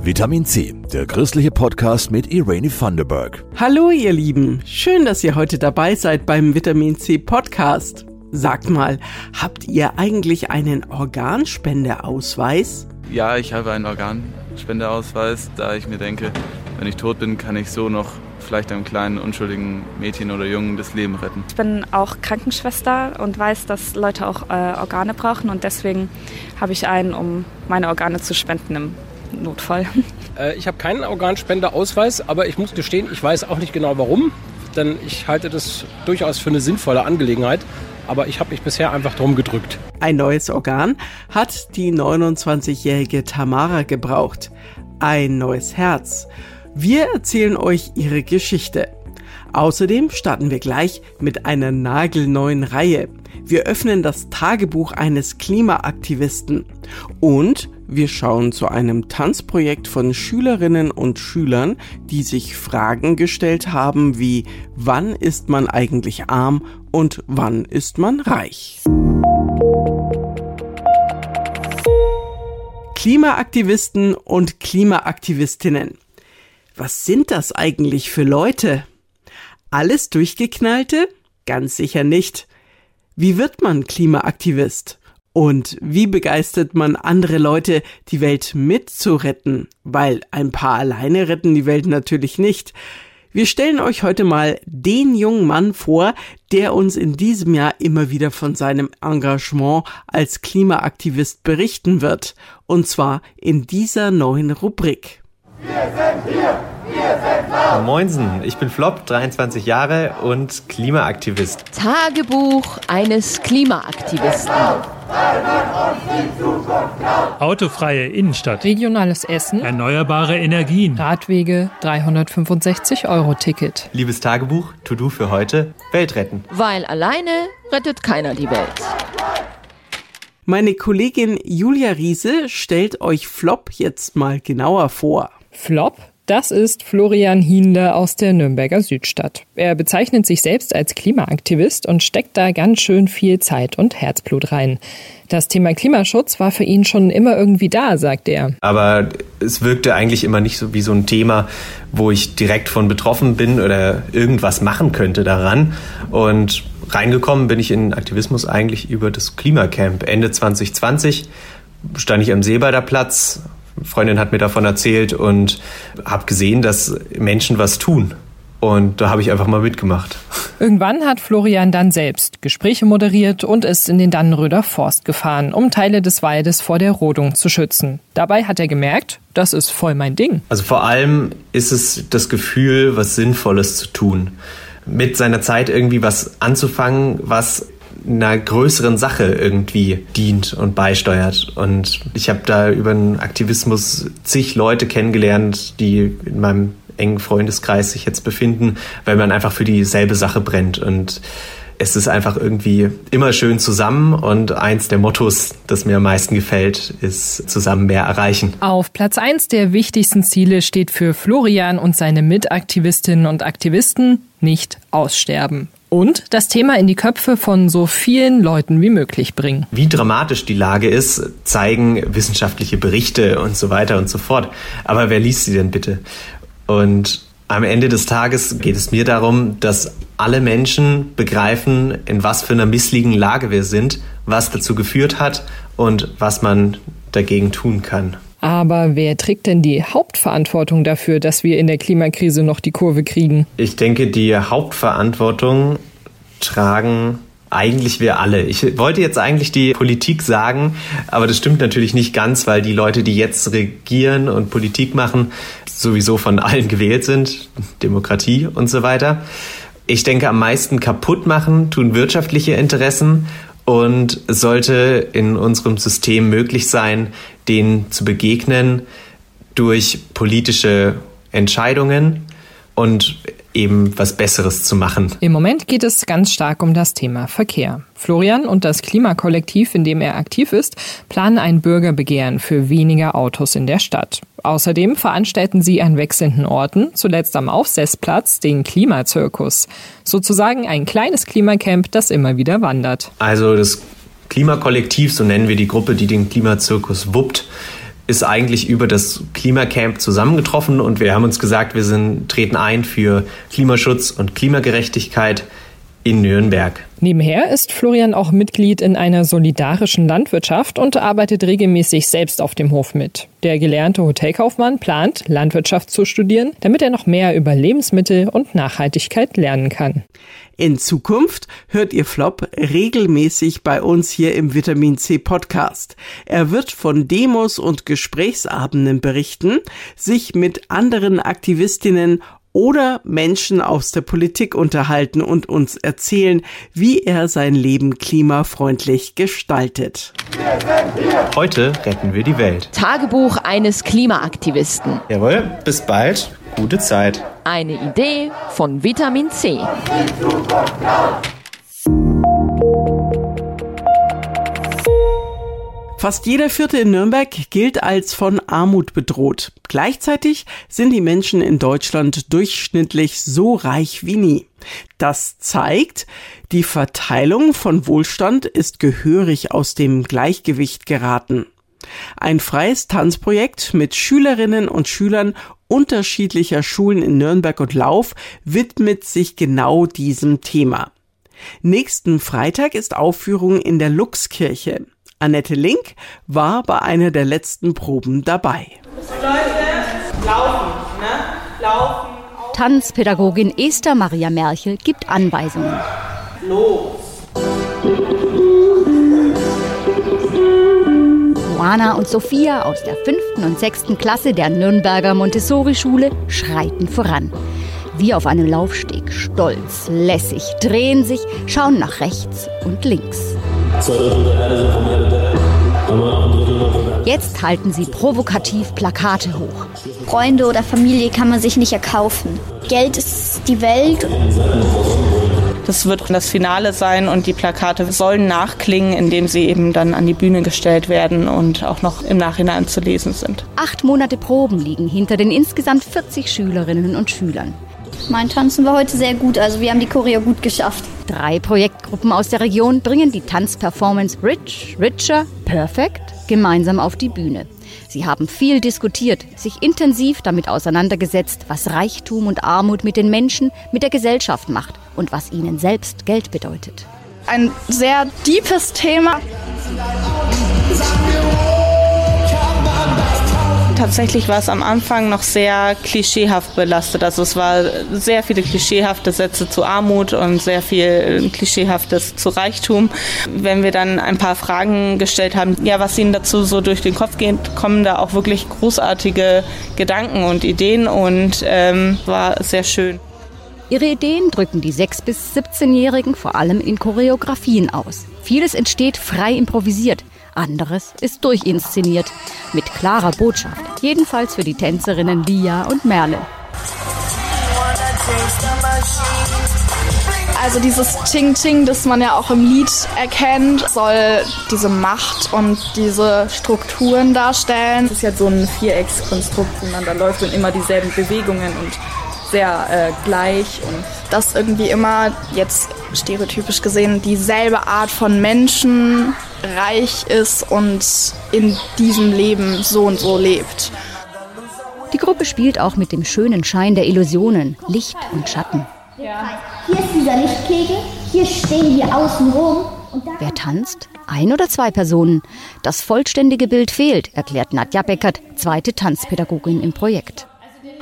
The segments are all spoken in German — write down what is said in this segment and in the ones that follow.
Vitamin C, der christliche Podcast mit Irene Thunderberg. Hallo ihr Lieben, schön, dass ihr heute dabei seid beim Vitamin C Podcast. Sagt mal, habt ihr eigentlich einen Organspendeausweis? Ja, ich habe einen Organspendeausweis, da ich mir denke, wenn ich tot bin, kann ich so noch vielleicht einem kleinen unschuldigen Mädchen oder Jungen das Leben retten. Ich bin auch Krankenschwester und weiß, dass Leute auch äh, Organe brauchen und deswegen habe ich einen, um meine Organe zu spenden im Notfall. Äh, ich habe keinen Organspendeausweis, aber ich muss gestehen, ich weiß auch nicht genau warum, denn ich halte das durchaus für eine sinnvolle Angelegenheit. Aber ich habe mich bisher einfach drum gedrückt. Ein neues Organ hat die 29-jährige Tamara gebraucht. Ein neues Herz. Wir erzählen euch ihre Geschichte. Außerdem starten wir gleich mit einer nagelneuen Reihe. Wir öffnen das Tagebuch eines Klimaaktivisten und wir schauen zu einem Tanzprojekt von Schülerinnen und Schülern, die sich Fragen gestellt haben wie wann ist man eigentlich arm und wann ist man reich. Klimaaktivisten und Klimaaktivistinnen. Was sind das eigentlich für Leute? Alles Durchgeknallte? Ganz sicher nicht. Wie wird man Klimaaktivist? Und wie begeistert man andere Leute, die Welt mitzuretten? Weil ein paar alleine retten die Welt natürlich nicht. Wir stellen euch heute mal den jungen Mann vor, der uns in diesem Jahr immer wieder von seinem Engagement als Klimaaktivist berichten wird. Und zwar in dieser neuen Rubrik. Wir sind hier. Moinsen, ich bin Flop, 23 Jahre und Klimaaktivist. Tagebuch eines Klimaaktivisten. Autofreie Innenstadt. Regionales Essen. Erneuerbare Energien. Radwege 365 Euro Ticket. Liebes Tagebuch, To-Do für heute, Welt retten. Weil alleine rettet keiner die Welt. Meine Kollegin Julia Riese stellt euch Flop jetzt mal genauer vor. Flop? Das ist Florian Hienle aus der Nürnberger Südstadt. Er bezeichnet sich selbst als Klimaaktivist und steckt da ganz schön viel Zeit und Herzblut rein. Das Thema Klimaschutz war für ihn schon immer irgendwie da, sagt er. Aber es wirkte eigentlich immer nicht so wie so ein Thema, wo ich direkt von betroffen bin oder irgendwas machen könnte daran. Und reingekommen bin ich in Aktivismus eigentlich über das Klimacamp. Ende 2020 stand ich am Seebader Platz, Freundin hat mir davon erzählt und habe gesehen, dass Menschen was tun. Und da habe ich einfach mal mitgemacht. Irgendwann hat Florian dann selbst Gespräche moderiert und ist in den Dannenröder Forst gefahren, um Teile des Waldes vor der Rodung zu schützen. Dabei hat er gemerkt, das ist voll mein Ding. Also vor allem ist es das Gefühl, was Sinnvolles zu tun. Mit seiner Zeit irgendwie was anzufangen, was einer größeren Sache irgendwie dient und beisteuert. Und ich habe da über den Aktivismus zig Leute kennengelernt, die in meinem engen Freundeskreis sich jetzt befinden, weil man einfach für dieselbe Sache brennt. Und es ist einfach irgendwie immer schön zusammen und eins der Mottos, das mir am meisten gefällt, ist zusammen mehr erreichen. Auf Platz eins der wichtigsten Ziele steht für Florian und seine Mitaktivistinnen und Aktivisten nicht aussterben und das Thema in die Köpfe von so vielen Leuten wie möglich bringen. Wie dramatisch die Lage ist, zeigen wissenschaftliche Berichte und so weiter und so fort. Aber wer liest sie denn bitte? Und am Ende des Tages geht es mir darum, dass alle Menschen begreifen, in was für einer missliegen Lage wir sind, was dazu geführt hat und was man dagegen tun kann. Aber wer trägt denn die Hauptverantwortung dafür, dass wir in der Klimakrise noch die Kurve kriegen? Ich denke, die Hauptverantwortung tragen eigentlich wir alle. Ich wollte jetzt eigentlich die Politik sagen, aber das stimmt natürlich nicht ganz, weil die Leute, die jetzt regieren und Politik machen, sowieso von allen gewählt sind, Demokratie und so weiter. Ich denke, am meisten kaputt machen tun wirtschaftliche Interessen und sollte in unserem System möglich sein, denen zu begegnen durch politische Entscheidungen und eben was Besseres zu machen. Im Moment geht es ganz stark um das Thema Verkehr. Florian und das Klimakollektiv, in dem er aktiv ist, planen ein Bürgerbegehren für weniger Autos in der Stadt. Außerdem veranstalten sie an wechselnden Orten, zuletzt am Aufsessplatz, den Klimazirkus. Sozusagen ein kleines Klimacamp, das immer wieder wandert. Also das Klimakollektiv, so nennen wir die Gruppe, die den Klimazirkus wuppt, ist eigentlich über das Klimacamp zusammengetroffen und wir haben uns gesagt, wir sind, treten ein für Klimaschutz und Klimagerechtigkeit in Nürnberg. Nebenher ist Florian auch Mitglied in einer solidarischen Landwirtschaft und arbeitet regelmäßig selbst auf dem Hof mit. Der gelernte Hotelkaufmann plant, Landwirtschaft zu studieren, damit er noch mehr über Lebensmittel und Nachhaltigkeit lernen kann. In Zukunft hört ihr Flop regelmäßig bei uns hier im Vitamin C Podcast. Er wird von Demos und Gesprächsabenden berichten, sich mit anderen Aktivistinnen oder Menschen aus der Politik unterhalten und uns erzählen, wie er sein Leben klimafreundlich gestaltet. Heute retten wir die Welt. Tagebuch eines Klimaaktivisten. Jawohl, bis bald. Gute Zeit. Eine Idee von Vitamin C. Fast jeder Vierte in Nürnberg gilt als von Armut bedroht. Gleichzeitig sind die Menschen in Deutschland durchschnittlich so reich wie nie. Das zeigt, die Verteilung von Wohlstand ist gehörig aus dem Gleichgewicht geraten. Ein freies Tanzprojekt mit Schülerinnen und Schülern unterschiedlicher Schulen in Nürnberg und Lauf widmet sich genau diesem Thema. Nächsten Freitag ist Aufführung in der Luxkirche. Annette Link war bei einer der letzten Proben dabei. Leute, laufen, ne? Laufen. Tanzpädagogin Esther Maria Merchel gibt Anweisungen. Los. Joana und Sophia aus der fünften und sechsten Klasse der Nürnberger Montessori-Schule schreiten voran. Wie auf einem Laufsteg, stolz, lässig, drehen sich, schauen nach rechts und links. Jetzt halten sie provokativ Plakate hoch. Freunde oder Familie kann man sich nicht erkaufen. Geld ist die Welt. Das wird das Finale sein und die Plakate sollen nachklingen, indem sie eben dann an die Bühne gestellt werden und auch noch im Nachhinein zu lesen sind. Acht Monate Proben liegen hinter den insgesamt 40 Schülerinnen und Schülern. Mein Tanzen war heute sehr gut, also wir haben die Choreo gut geschafft. Drei Projektgruppen aus der Region bringen die Tanzperformance Rich, Richer, Perfect gemeinsam auf die Bühne. Sie haben viel diskutiert, sich intensiv damit auseinandergesetzt, was Reichtum und Armut mit den Menschen, mit der Gesellschaft macht und was ihnen selbst Geld bedeutet. Ein sehr deepes Thema. Tatsächlich war es am Anfang noch sehr klischeehaft belastet. Also es war sehr viele klischeehafte Sätze zu Armut und sehr viel klischeehaftes zu Reichtum. Wenn wir dann ein paar Fragen gestellt haben, ja, was ihnen dazu so durch den Kopf geht, kommen da auch wirklich großartige Gedanken und Ideen und ähm, war sehr schön. Ihre Ideen drücken die 6- bis 17-Jährigen vor allem in Choreografien aus. Vieles entsteht frei improvisiert. Anderes ist durchinszeniert, mit klarer Botschaft, jedenfalls für die Tänzerinnen Lia und Merle. Also dieses Ching Ching, das man ja auch im Lied erkennt, soll diese Macht und diese Strukturen darstellen. Es ist ja so ein Viereckskonstrukt, wo man da läuft und immer dieselben Bewegungen und sehr äh, gleich und dass irgendwie immer jetzt stereotypisch gesehen dieselbe Art von Menschen reich ist und in diesem Leben so und so lebt. Die Gruppe spielt auch mit dem schönen Schein der Illusionen, Licht und Schatten. Ja. Hier ist dieser Lichtkegel, hier stehen wir außen rum. Wer tanzt? Ein oder zwei Personen? Das vollständige Bild fehlt, erklärt Nadja Beckert, zweite Tanzpädagogin im Projekt.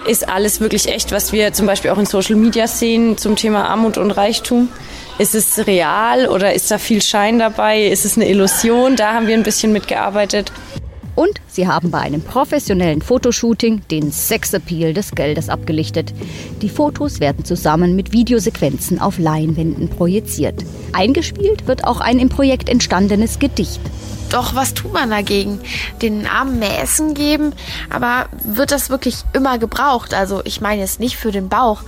Ist alles wirklich echt, was wir zum Beispiel auch in Social Media sehen zum Thema Armut und Reichtum? Ist es real oder ist da viel Schein dabei? Ist es eine Illusion? Da haben wir ein bisschen mitgearbeitet. Und sie haben bei einem professionellen Fotoshooting den Sexappeal des Geldes abgelichtet. Die Fotos werden zusammen mit Videosequenzen auf Leinwänden projiziert. Eingespielt wird auch ein im Projekt entstandenes Gedicht. Doch was tut man dagegen? Den Armen mehr Essen geben? Aber wird das wirklich immer gebraucht? Also ich meine jetzt nicht für den Bauch.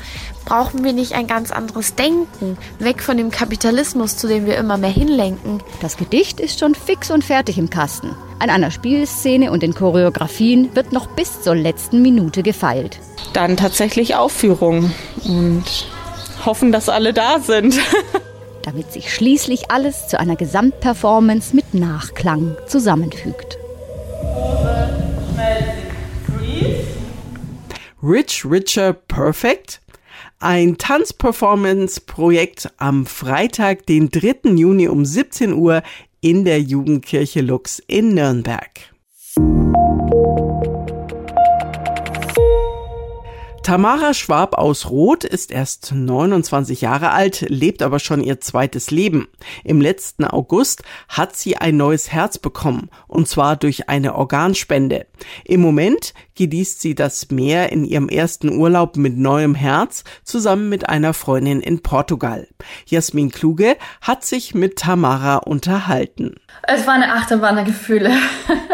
Brauchen wir nicht ein ganz anderes Denken? Weg von dem Kapitalismus, zu dem wir immer mehr hinlenken. Das Gedicht ist schon fix und fertig im Kasten. An einer Spielszene und den Choreografien wird noch bis zur letzten Minute gefeilt. Dann tatsächlich Aufführung und hoffen, dass alle da sind. damit sich schließlich alles zu einer Gesamtperformance mit Nachklang zusammenfügt. Rich Richer Perfect ein Tanzperformance-Projekt am Freitag, den 3. Juni um 17 Uhr in der Jugendkirche Lux in Nürnberg. Tamara Schwab aus Roth ist erst 29 Jahre alt, lebt aber schon ihr zweites Leben. Im letzten August hat sie ein neues Herz bekommen, und zwar durch eine Organspende. Im Moment genießt sie das Meer in ihrem ersten Urlaub mit neuem Herz zusammen mit einer Freundin in Portugal. Jasmin Kluge hat sich mit Tamara unterhalten. Es war eine Achterbahn der Gefühle.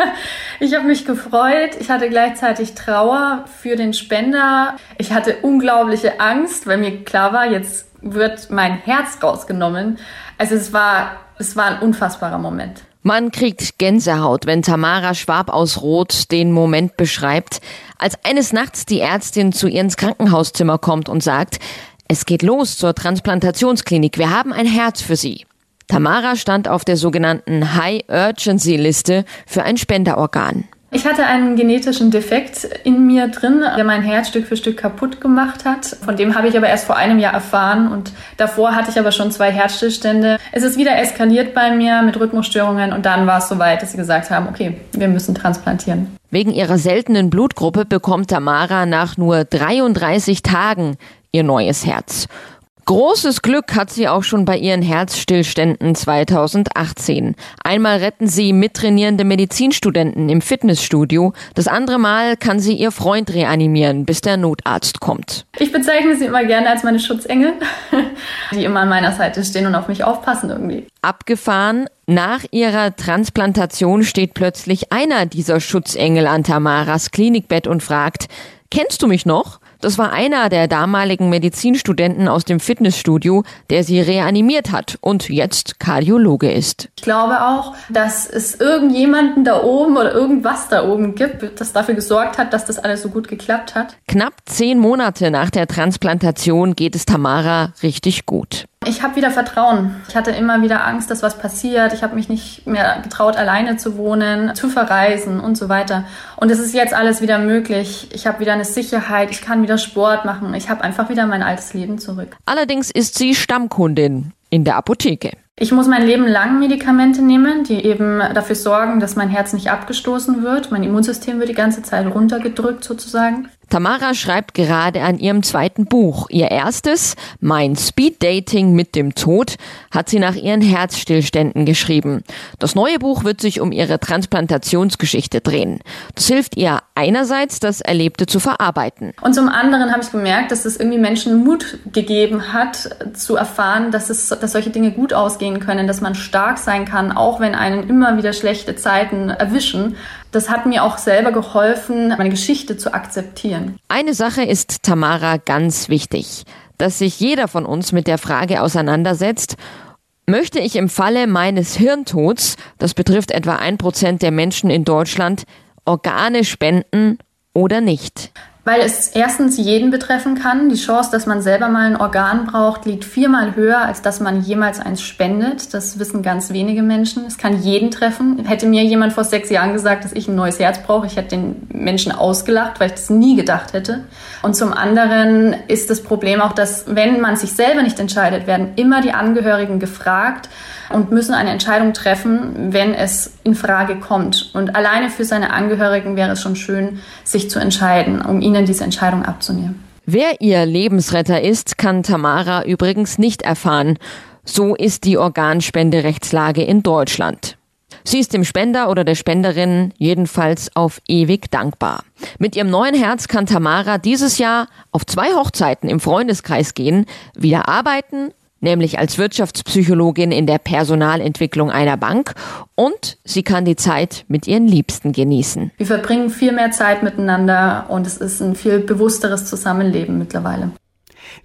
ich habe mich gefreut. Ich hatte gleichzeitig Trauer für den Spender. Ich hatte unglaubliche Angst, weil mir klar war, jetzt wird mein Herz rausgenommen. Also es war, es war ein unfassbarer Moment. Man kriegt Gänsehaut, wenn Tamara Schwab aus Roth den Moment beschreibt, als eines Nachts die Ärztin zu ihr ins Krankenhauszimmer kommt und sagt, es geht los zur Transplantationsklinik, wir haben ein Herz für Sie. Tamara stand auf der sogenannten High Urgency Liste für ein Spenderorgan. Ich hatte einen genetischen Defekt in mir drin, der mein Herz Stück für Stück kaputt gemacht hat. Von dem habe ich aber erst vor einem Jahr erfahren und davor hatte ich aber schon zwei Herzstillstände. Es ist wieder eskaliert bei mir mit Rhythmusstörungen und dann war es soweit, dass sie gesagt haben, okay, wir müssen transplantieren. Wegen ihrer seltenen Blutgruppe bekommt Tamara nach nur 33 Tagen ihr neues Herz. Großes Glück hat sie auch schon bei ihren Herzstillständen 2018. Einmal retten sie mittrainierende Medizinstudenten im Fitnessstudio, das andere Mal kann sie ihr Freund reanimieren, bis der Notarzt kommt. Ich bezeichne sie immer gerne als meine Schutzengel, die immer an meiner Seite stehen und auf mich aufpassen irgendwie. Abgefahren, nach ihrer Transplantation steht plötzlich einer dieser Schutzengel an Tamaras Klinikbett und fragt, kennst du mich noch? Das war einer der damaligen Medizinstudenten aus dem Fitnessstudio, der sie reanimiert hat und jetzt Kardiologe ist. Ich glaube auch, dass es irgendjemanden da oben oder irgendwas da oben gibt, das dafür gesorgt hat, dass das alles so gut geklappt hat. Knapp zehn Monate nach der Transplantation geht es Tamara richtig gut. Ich habe wieder Vertrauen. Ich hatte immer wieder Angst, dass was passiert. Ich habe mich nicht mehr getraut, alleine zu wohnen, zu verreisen und so weiter. Und es ist jetzt alles wieder möglich. Ich habe wieder eine Sicherheit. Ich kann wieder Sport machen. Ich habe einfach wieder mein altes Leben zurück. Allerdings ist sie Stammkundin in der Apotheke. Ich muss mein Leben lang Medikamente nehmen, die eben dafür sorgen, dass mein Herz nicht abgestoßen wird. Mein Immunsystem wird die ganze Zeit runtergedrückt sozusagen. Tamara schreibt gerade an ihrem zweiten Buch. Ihr erstes, Mein Speed Dating mit dem Tod, hat sie nach ihren Herzstillständen geschrieben. Das neue Buch wird sich um ihre Transplantationsgeschichte drehen. Das hilft ihr einerseits, das Erlebte zu verarbeiten. Und zum anderen habe ich gemerkt, dass es irgendwie Menschen Mut gegeben hat, zu erfahren, dass es, dass solche Dinge gut ausgehen können, dass man stark sein kann, auch wenn einen immer wieder schlechte Zeiten erwischen das hat mir auch selber geholfen, meine Geschichte zu akzeptieren. Eine Sache ist Tamara ganz wichtig, dass sich jeder von uns mit der Frage auseinandersetzt, möchte ich im Falle meines Hirntods, das betrifft etwa ein Prozent der Menschen in Deutschland, Organe spenden oder nicht? Weil es erstens jeden betreffen kann. Die Chance, dass man selber mal ein Organ braucht, liegt viermal höher, als dass man jemals eins spendet. Das wissen ganz wenige Menschen. Es kann jeden treffen. Hätte mir jemand vor sechs Jahren gesagt, dass ich ein neues Herz brauche, ich hätte den Menschen ausgelacht, weil ich das nie gedacht hätte. Und zum anderen ist das Problem auch, dass wenn man sich selber nicht entscheidet, werden immer die Angehörigen gefragt und müssen eine Entscheidung treffen, wenn es in Frage kommt. Und alleine für seine Angehörigen wäre es schon schön, sich zu entscheiden, um ihnen diese Entscheidung abzunehmen. Wer ihr Lebensretter ist, kann Tamara übrigens nicht erfahren. So ist die Organspenderechtslage in Deutschland. Sie ist dem Spender oder der Spenderin jedenfalls auf ewig dankbar. Mit ihrem neuen Herz kann Tamara dieses Jahr auf zwei Hochzeiten im Freundeskreis gehen, wieder arbeiten nämlich als Wirtschaftspsychologin in der Personalentwicklung einer Bank und sie kann die Zeit mit ihren Liebsten genießen. Wir verbringen viel mehr Zeit miteinander und es ist ein viel bewussteres Zusammenleben mittlerweile.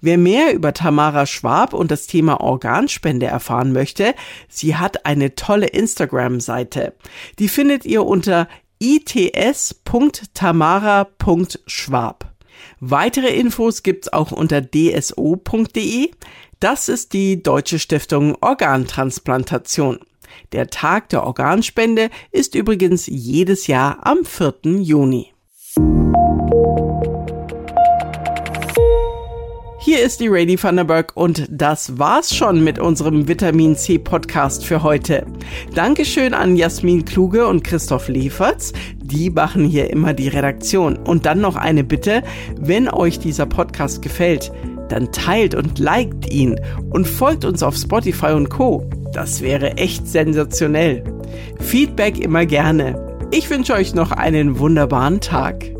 Wer mehr über Tamara Schwab und das Thema Organspende erfahren möchte, sie hat eine tolle Instagram-Seite. Die findet ihr unter its.tamara.schwab. Weitere Infos gibt's auch unter dso.de. Das ist die Deutsche Stiftung Organtransplantation. Der Tag der Organspende ist übrigens jedes Jahr am 4. Juni. Hier ist die Rainy Thunderberg und das war's schon mit unserem Vitamin C Podcast für heute. Dankeschön an Jasmin Kluge und Christoph Leferz. Die machen hier immer die Redaktion. Und dann noch eine Bitte, wenn euch dieser Podcast gefällt, dann teilt und liked ihn und folgt uns auf Spotify und Co. Das wäre echt sensationell. Feedback immer gerne. Ich wünsche euch noch einen wunderbaren Tag.